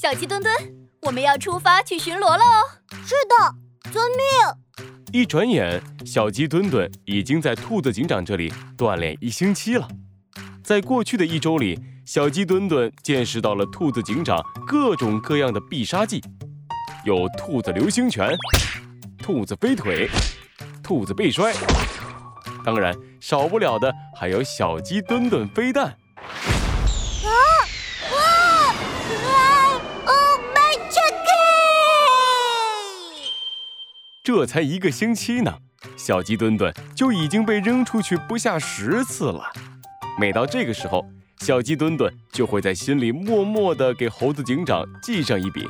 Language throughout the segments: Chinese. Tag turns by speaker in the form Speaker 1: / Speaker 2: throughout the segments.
Speaker 1: 小鸡墩墩，我们要出发去巡逻喽！
Speaker 2: 是的，遵命。
Speaker 3: 一转眼，小鸡墩墩已经在兔子警长这里锻炼一星期了。在过去的一周里，小鸡墩墩见识到了兔子警长各种各样的必杀技，有兔子流星拳、兔子飞腿、兔子背摔，当然少不了的还有小鸡墩墩飞弹。
Speaker 2: 啊啊
Speaker 3: 这才一个星期呢，小鸡墩墩就已经被扔出去不下十次了。每到这个时候，小鸡墩墩就会在心里默默地给猴子警长记上一笔。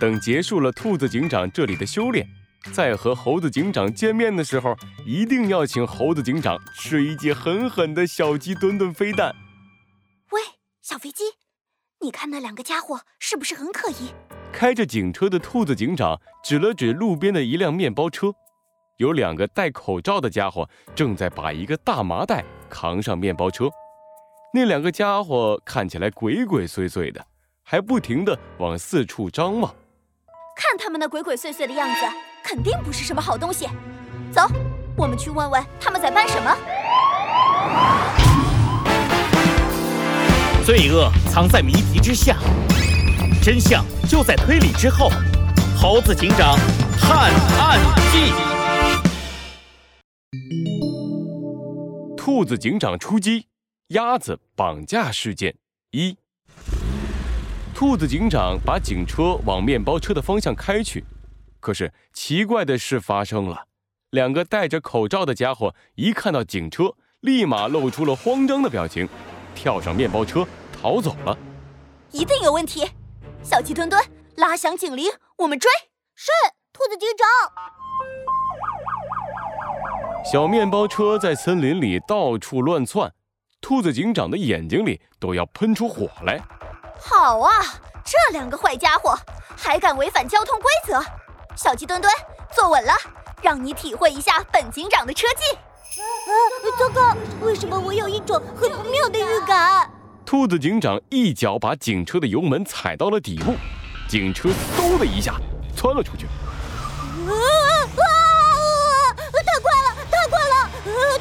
Speaker 3: 等结束了兔子警长这里的修炼，再和猴子警长见面的时候，一定要请猴子警长吃一记狠狠的小鸡墩墩飞弹。
Speaker 2: 喂，小飞机，你看那两个家伙是不是很可疑？
Speaker 3: 开着警车的兔子警长指了指路边的一辆面包车，有两个戴口罩的家伙正在把一个大麻袋扛上面包车。那两个家伙看起来鬼鬼祟祟的，还不停地往四处张望。
Speaker 1: 看他们那鬼鬼祟祟的样子，肯定不是什么好东西。走，我们去问问他们在搬什么。
Speaker 4: 罪恶藏在谜题之下，真相就在推理之后。猴子警长探案记，
Speaker 3: 兔子警长出击。鸭子绑架事件一，兔子警长把警车往面包车的方向开去，可是奇怪的事发生了，两个戴着口罩的家伙一看到警车，立马露出了慌张的表情，跳上面包车逃走了。
Speaker 1: 一定有问题！小鸡墩墩，拉响警铃，我们追！
Speaker 2: 是，兔子警长。
Speaker 3: 小面包车在森林里到处乱窜。兔子警长的眼睛里都要喷出火来！
Speaker 1: 好啊，这两个坏家伙还敢违反交通规则！小鸡墩墩，坐稳了，让你体会一下本警长的车技！
Speaker 2: 啊，糟糕！为什么我有一种很不妙的预感？
Speaker 3: 兔子警长一脚把警车的油门踩到了底部，警车嗖的一下窜了出去。
Speaker 2: 啊啊啊！太快了，太快了！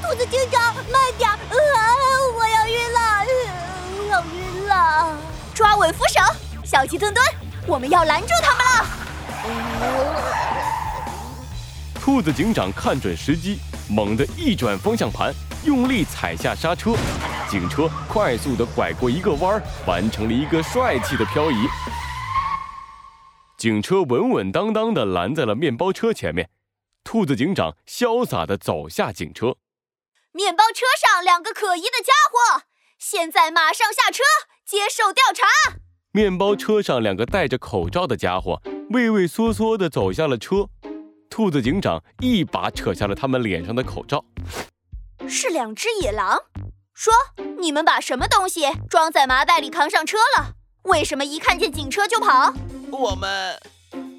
Speaker 2: 兔子警长，慢点！啊！
Speaker 1: 我要晕了，要晕了抓稳扶手，小鸡墩墩，我们要拦住他们了！
Speaker 3: 兔子警长看准时机，猛地一转方向盘，用力踩下刹车，警车快速的拐过一个弯儿，完成了一个帅气的漂移。警车稳稳当当的拦在了面包车前面，兔子警长潇洒的走下警车。
Speaker 1: 面包车上两个可疑的家伙，现在马上下车。接受调查。
Speaker 3: 面包车上两个戴着口罩的家伙畏畏缩缩的走下了车，兔子警长一把扯下了他们脸上的口罩。
Speaker 1: 是两只野狼。说，你们把什么东西装在麻袋里扛上车了？为什么一看见警车就跑？
Speaker 4: 我们，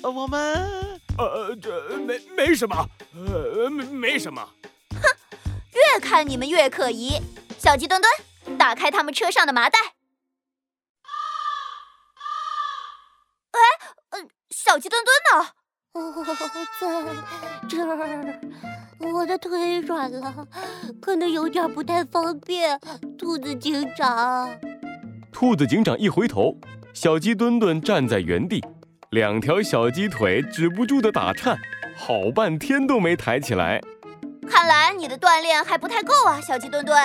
Speaker 4: 我们，
Speaker 5: 呃，这没没什么，呃，没没什么。
Speaker 1: 哼，越看你们越可疑。小鸡墩墩，打开他们车上的麻袋。小鸡墩墩呢？
Speaker 2: 在这儿，我的腿软了，可能有点不太方便。兔子警长，
Speaker 3: 兔子警长一回头，小鸡墩墩站在原地，两条小鸡腿止不住的打颤，好半天都没抬起来。
Speaker 1: 看来你的锻炼还不太够啊，小鸡墩墩。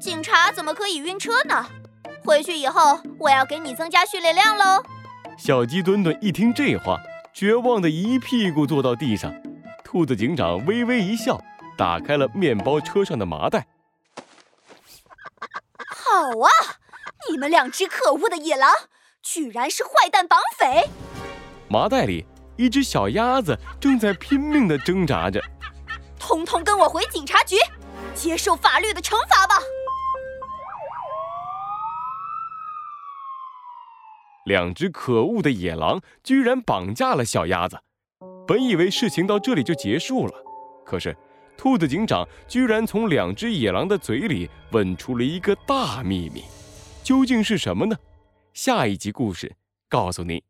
Speaker 1: 警察怎么可以晕车呢？回去以后，我要给你增加训练量喽。
Speaker 3: 小鸡墩墩一听这话，绝望的一屁股坐到地上。兔子警长微微一笑，打开了面包车上的麻袋。
Speaker 1: 好啊，你们两只可恶的野狼，居然是坏蛋绑匪！
Speaker 3: 麻袋里，一只小鸭子正在拼命的挣扎着。
Speaker 1: 通通跟我回警察局，接受法律的惩罚吧！
Speaker 3: 两只可恶的野狼居然绑架了小鸭子，本以为事情到这里就结束了，可是兔子警长居然从两只野狼的嘴里问出了一个大秘密，究竟是什么呢？下一集故事告诉你。